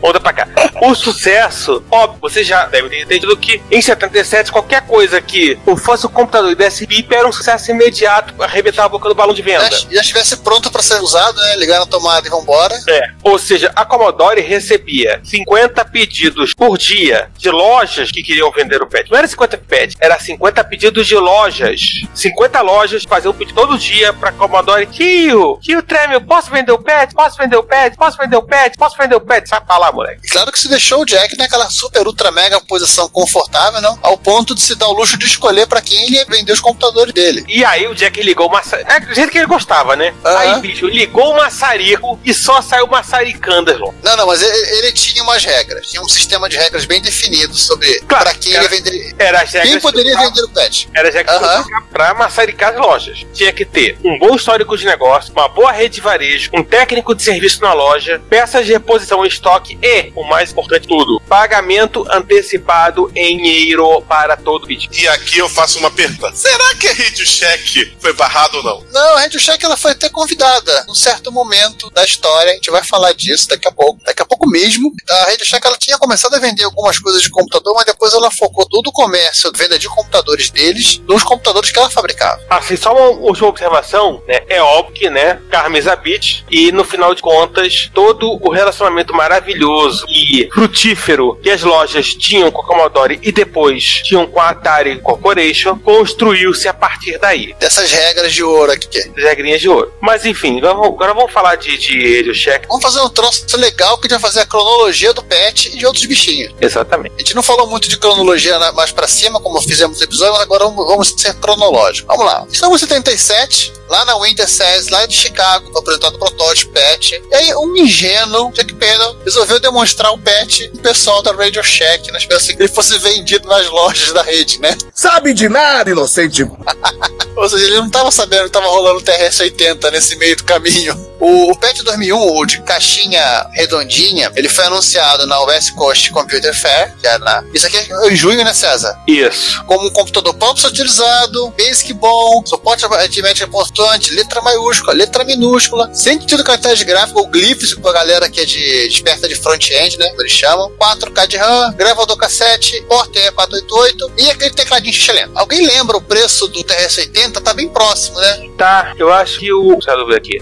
Volta pra cá. O sucesso, óbvio, você já deve ter entendido que em 77, qualquer coisa que fosse o computador e desse bip era um sucesso imediato, arrebentar a boca do balão de venda. Já, já estivesse pronto para ser usado, né? Ligar na tomada e vambora. É. Ou seja, a Commodore recebia 50 pedidos por dia de lojas que queriam vender o pet. Não era 50 pets, era 50 pedidos de lojas. 50 lojas faziam pedido todo dia pra Commodore. Tio, tio Tremel, posso vender o pet? Posso vender o pet? Posso vender o pet? Posso vender o pet? Sai pra lá, moleque. Claro que se deixou o Jack naquela super, ultra, mega posição confortável, não? Ao ponto de se dar o luxo de escolher pra quem ele ia vender os computadores dele. E aí o Jack ligou o maçarico. É do jeito que ele gostava, né? Aí, bicho, ligou o maçarico e só saiu maçaricando, irmão. Não, não, mas ele, ele tinha umas regras. Tinha um sistema de regras bem definido sobre Claro, pra quem era- ele ia vender. Era as regras Quem poderia pra- vender o pet? Era já que Aham. pra maçaricar as lojas. Tinha que ter um bom histórico de negócio, uma boa rede de varejo, um técnico de serviço na loja, peças de reposição em estoque e, o mais importante de tudo, pagamento antecipado em euro para todo pedido. E aqui eu faço uma pergunta. Será que a Radio Shack foi barrado ou não? Não, a Radio Shack ela foi até convidada num certo momento da história. A gente vai falar disso daqui a pouco. Daqui a pouco mesmo. A Radio Shack ela tinha começado a vender algumas coisas de computador, mas depois ela focou todo o comércio, venda de computadores deles, nos computadores que ela fabricava. Assim, só uma última observação, né? É óbvio que, né, Carmesa Beach e no final de contas, todo o relacionamento maravilhoso e frutífero que as lojas tinham com a Commodore e depois tinham com a Atari Corporation construiu-se a partir daí. Dessas regras de ouro aqui. As regrinhas de ouro. Mas enfim, agora vamos, falar de, de Radio Shack. Vamos fazer um troço legal que a gente vai fazer a cronologia do pet e de outros bichinhos. Exatamente. A gente não falou muito de cronologia mais pra cima, como fizemos no episódio, mas agora vamos, vamos ser cronológicos. Vamos lá. Estamos em 77, lá na Winter SES, lá de Chicago, apresentado o protótipo pet. E aí, um ingênuo, Jack Pedal, resolveu demonstrar o pet pro pessoal da Radio Shack, na esperança que ele fosse vendido nas lojas da rede, né? Sabe de nada, inocente. <laughs> Ou seja, ele não estava sabendo que estava rolando o TRS-80 nesse meio do caminho. O, o PET 2001, o de caixinha redondinha, ele foi anunciado na West Coast Computer Fair, que é na... Isso aqui é em junho, né, César? Isso. Como um computador próprio utilizado, basic bom, suporte aritmética importante, letra maiúscula, letra minúscula, sem de caracteres gráficos ou glifos pra galera que é de desperta de front-end, né? Como eles chamam. 4K de RAM, gravador cassete, porta E488 e aquele tecladinho chileno. Alguém lembra o preço do TRS-80? Tá bem próximo, né? Tá, eu acho que o.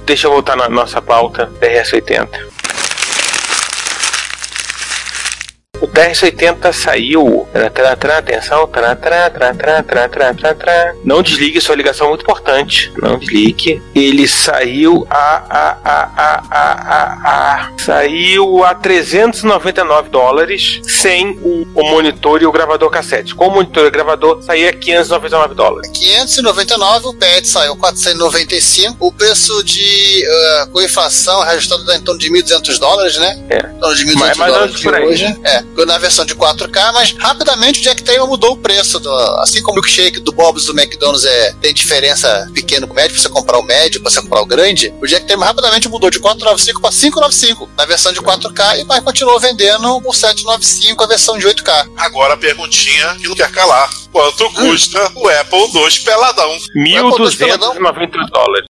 Deixa eu voltar na nossa pauta TRS-80. O TRS-80 saiu. Tra, tra, tra, atenção. Tra, tra, tra, tra, tra, tra, tra, tra. Não desligue, sua ligação é muito importante. Não desligue. Ele saiu a. a, a, a, a, a, a saiu a 399 dólares sem o, o monitor e o gravador cassete. Com o monitor e o gravador saía 599 dólares. 599, o PET saiu 495. O preço de uh, com inflação reajustado em torno de 1.200 dólares, né? É. Em torno de 1.200 Mais- mais ou dólares menos de por aí. hoje. É, na versão de 4K, mas rapidamente o Jack Taylor mudou o preço. Do, assim como o milkshake do Bob's do McDonald's é, tem diferença pequeno com o médio, pra você comprar o médio, pra você comprar o grande, o Jack Taylor rapidamente mudou de 495 para 595 na versão de 4K e mas continuou vendendo por 795 a versão de 8K. Agora a perguntinha que não quer calar. Quanto custa o Apple II peladão? 1.298 dólares.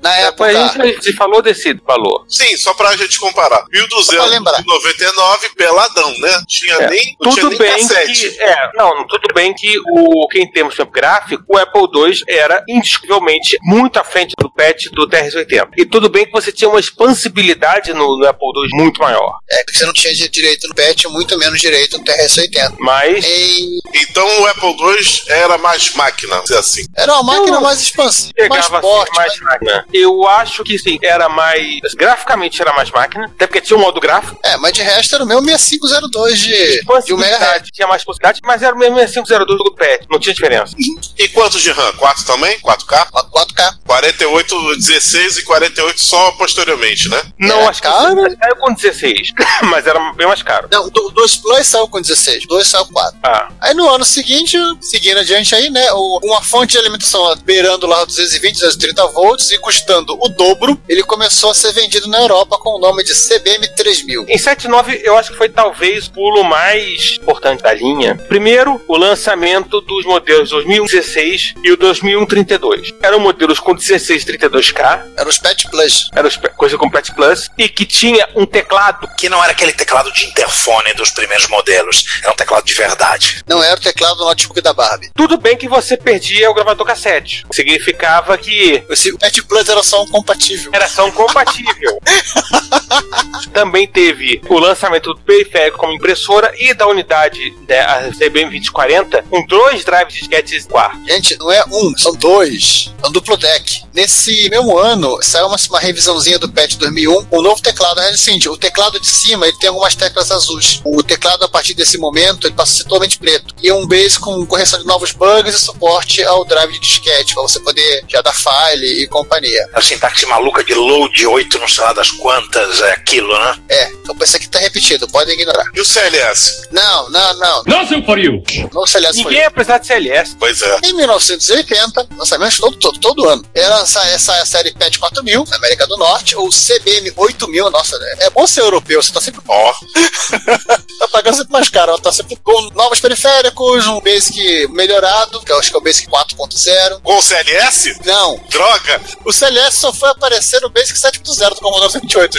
Na época. A gente falou desse valor. Sim, só pra gente comparar. 1299 peladão, né? Tinha É, nem, não tinha tudo nem bem cassete. que é, não, tudo bem que o que em termos de tempo gráfico, o Apple II era indiscutivelmente muito à frente do patch do TRS-80. E tudo bem que você tinha uma expansibilidade no, no Apple II muito maior. É, porque você não tinha di- direito no PET, muito menos direito no TRS-80. Mas Em- Então o Apple II era mais máquina, dizer assim. Era uma máquina mais expansiva, mais pegava forte. assim, mais máquina. Eu acho que sim, era mais. Graficamente era mais máquina, até porque tinha um modo gráfico. É, mas de resto era o meu 6502 de, de 1 MHz. Tinha mais possibilidade, mas era o mesmo 6502 do patch, não tinha diferença. E quantos de RAM? 4 também? 4K? 4K. 48, 16 e 48 só posteriormente, né? Não, É acho que caro? saiu com 16, <laughs> mas era bem mais caro. Não, o 2 Plus saiu com 16, o 2 saiu com 4. Ah, Aí no ano seguinte, seguindo adiante aí, né, uma fonte de alimentação beirando lá 220, 230 volts e custando o dobro, ele começou a ser vendido na Europa com o nome de CBM 3000. Em 7.9, eu acho que foi talvez o pulo mais importante da linha. Primeiro, o lançamento dos modelos 2016 e o 2032. Eram modelos com 16 32K, Era os Pet Plus. era os- coisa com Pet Plus, e que tinha um teclado. Que não era aquele teclado de interfone dos primeiros modelos. Era um teclado de verdade. Não era o teclado do notebook da Barbie. Tudo bem que você perdia o gravador cassete. Significava que Esse Pet Plus era só um compatível. era só um compatível. <laughs> também teve o lançamento do periférico como impressora e da unidade da CBM 2040 com dois drives de disquetes quarto. Gente, não é um, são dois. É um duplo deck. Nesse mesmo ano, saiu uma, uma revisãozinha do patch 2001, um novo teclado. É assim, o teclado de cima ele tem algumas teclas azuis. O teclado, a partir desse momento, ele passa a ser totalmente preto. E um base com correção de novos bugs e suporte ao drive de disquete, para você poder já dar file e companhia. A sintaxe maluca de load 8, não sei lá das quantas, é aquilo, né? É, então pensei que tá repetido, podem ignorar. E o CLS? Não, não, não. Nothing for you. Não CLS Ninguém ia precisar de CLS. Pois é. Em 1980, lançamentos todo, todo, todo ano. Era essa, essa série PET 4000, na América do Norte, ou CBM 8000, nossa, é bom ser europeu, você tá sempre. Ó. <laughs> tá pagando sempre mais caro, ela tá sempre com novos periféricos, um Basic melhorado, que eu acho que é o Basic 4.0. Com o CLS? Não, Droga! o CLS só foi aparecer no Basic 7.0 do Commodore 128.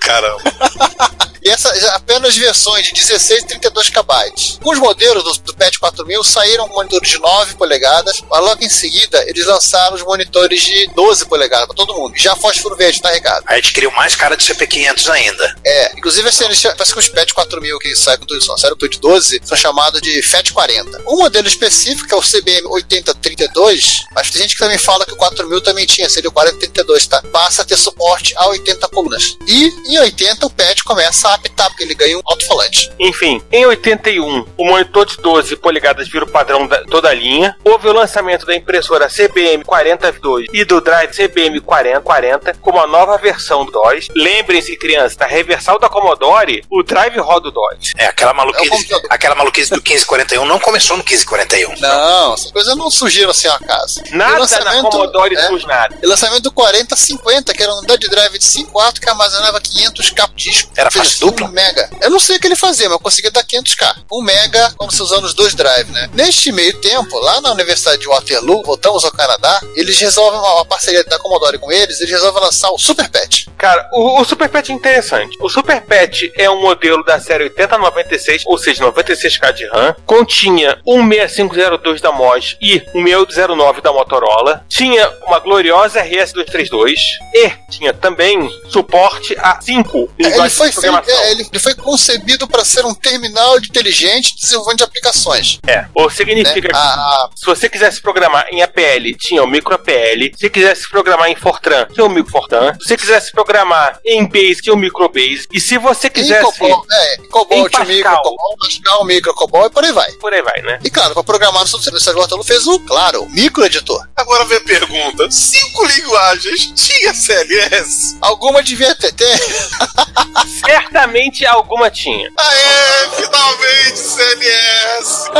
Caramba. <laughs> E essa apenas versões de 16 e 32 KB. Alguns modelos do, do PET 4000 saíram com monitores de 9 polegadas, mas logo em seguida eles lançaram os monitores de 12 polegadas para todo mundo. Já fósforo verde, tá, Ricardo? Aí adquiriu mais cara de CP500 ainda. É, inclusive assim, eles, parece que os PET 4000 que saem com tudo isso, sério, tudo de 12, são chamados de FET 40. Um modelo específico, que é o CBM 8032, mas tem gente que também fala que o 4000 também tinha, seria o 4032, tá? Passa a ter suporte a 80 colunas. E em 80 o PET começa a apitar, porque ele ganha um alto-falante. Enfim, em 81, o monitor de 12 polegadas vira o padrão da toda a linha. Houve o lançamento da impressora CBM 42 e do drive CBM 4040 como a nova versão do DOS. Lembrem-se, crianças, na reversal da Commodore, o drive roda o DOS. É, aquela É o maluquice, computador. aquela maluquice do 1541 não começou no 1541. Não, essas coisas não surgiram assim ao acaso. O Nada na lançamento- Commodore é, surge nada. E lançamento do 4050, que era um unidade de drive de 5.4 que armazenava 500 cap Era Ou seja, faixa dupla? Um mega. Eu não sei o que ele fazia, mas eu conseguia dar 500k. Um mega, como se usando os dois drives, né? Neste meio tempo, lá na Universidade de Waterloo, voltamos ao Canadá, eles resolvem uma, uma parceria da Commodore com eles, eles resolvem lançar o Super Pet. Cara, o, o Super Pet é interessante. O Super Pet é um modelo da série 8096, ou seja, 96K de RAM. Continha um 6502 da MOS e um 6809 da Motorola. Tinha uma gloriosa RS232 e tinha também suporte a 5 Ele linguagens foi, feito, é, ele, ele foi concebido para ser um terminal de inteligente de desenvolvimento de aplicações. É, ou significa né? que A- a- se você quisesse programar em APL, tinha o micro APL. Se quisesse programar em Fortran, tinha o micro Fortran. Se quisesse programar em Base, tinha o micro Base. E se você em quisesse. Cobol, é, em Cobol, Em micro. Cobol, Pascal, micro, Cobol e por aí vai. Por aí vai, né? E claro, para programar no de Waterloo fez o, claro, microeditor. Agora vem a pergunta: cinco linguagens tinha CLS? Alguma devia ter, ter. Certamente alguma tinha. Aê, finalmente CLS!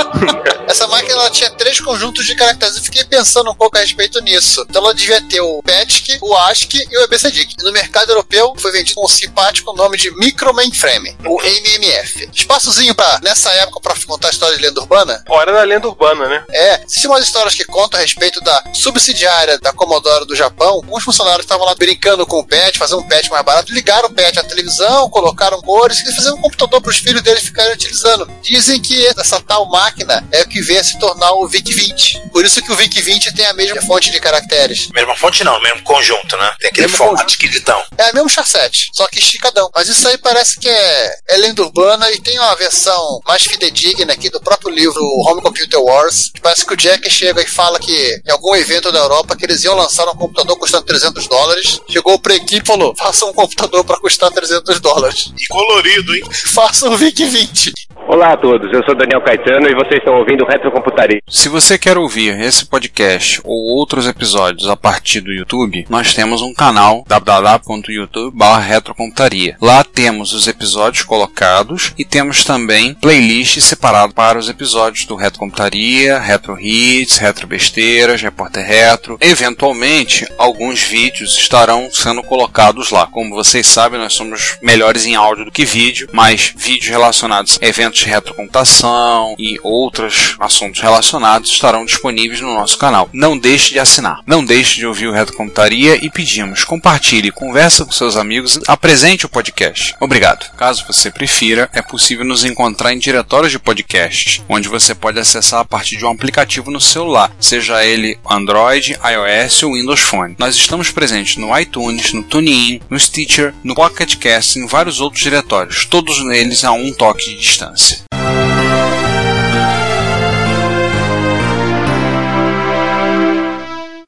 <laughs> Essa máquina ela tinha três conjuntos de caracteres. Eu fiquei pensando um pouco a respeito nisso. Então ela devia ter o PETSC, o ASCII e o EBCDIC. E no mercado europeu foi vendido com um simpático nome de Micro Mainframe, o MMF. Espaçozinho para nessa época para contar a história de lenda urbana. Hora da lenda urbana, né? É, existem umas histórias que contam a respeito da subsidiária da Commodore do Japão. Alguns funcionários estavam lá brincando com o PET, fazendo um PET mais barato, ligaram o PET à televisão, colocaram cores e fizeram um computador para os filhos deles ficarem utilizando. Dizem que essa tal máquina é o que veio a se tornar o VIC-20. Por isso que o VIC-20 tem a mesma fonte de caracteres. Mesma fonte não, mesmo conjunto, né? Tem aquele Mesmo formato conjunto. esquisitão. É o mesmo chassete, só que esticadão. Mas isso aí parece que é, é lenda urbana e tem uma versão mais fidedigna aqui do próprio livro Home Computer Wars. Parece que o Jack chega e fala que em algum evento da Europa que eles iam lançar um computador custando 300 dólares. Chegou pra equipe e falou: faça um computador para custar 300 dólares. E colorido, hein? Faça um VIC-20. Olá a todos, eu sou Daniel Caetano e vocês estão ouvindo Retrocomputaria. Se você quer ouvir esse podcast ou outros episódios a partir do YouTube, nós temos um canal www.youtube.com/retrocomputaria. Lá temos os episódios colocados e temos também playlist separado para os episódios do Retro Computaria, Retro Hits, Retro Besteiras, Repórter Retro. Eventualmente, alguns vídeos estarão sendo colocados lá. Como vocês sabem, nós somos melhores em áudio do que vídeo, mas vídeos relacionados a eventos eventos de retrocomputação e outros assuntos relacionados estarão disponíveis no nosso canal. Não deixe de assinar. Não deixe de ouvir o Retrocomputaria e pedimos, compartilhe, conversa com seus amigos, apresente o podcast. Obrigado. Caso você prefira, é possível nos encontrar em diretórios de podcasts, onde você pode acessar a partir de um aplicativo no celular, seja ele Android, iOS ou Windows Phone. Nós estamos presentes no iTunes, no TuneIn, no Stitcher, no Pocket Cast e em vários outros diretórios, todos eles a um toque de distância. out.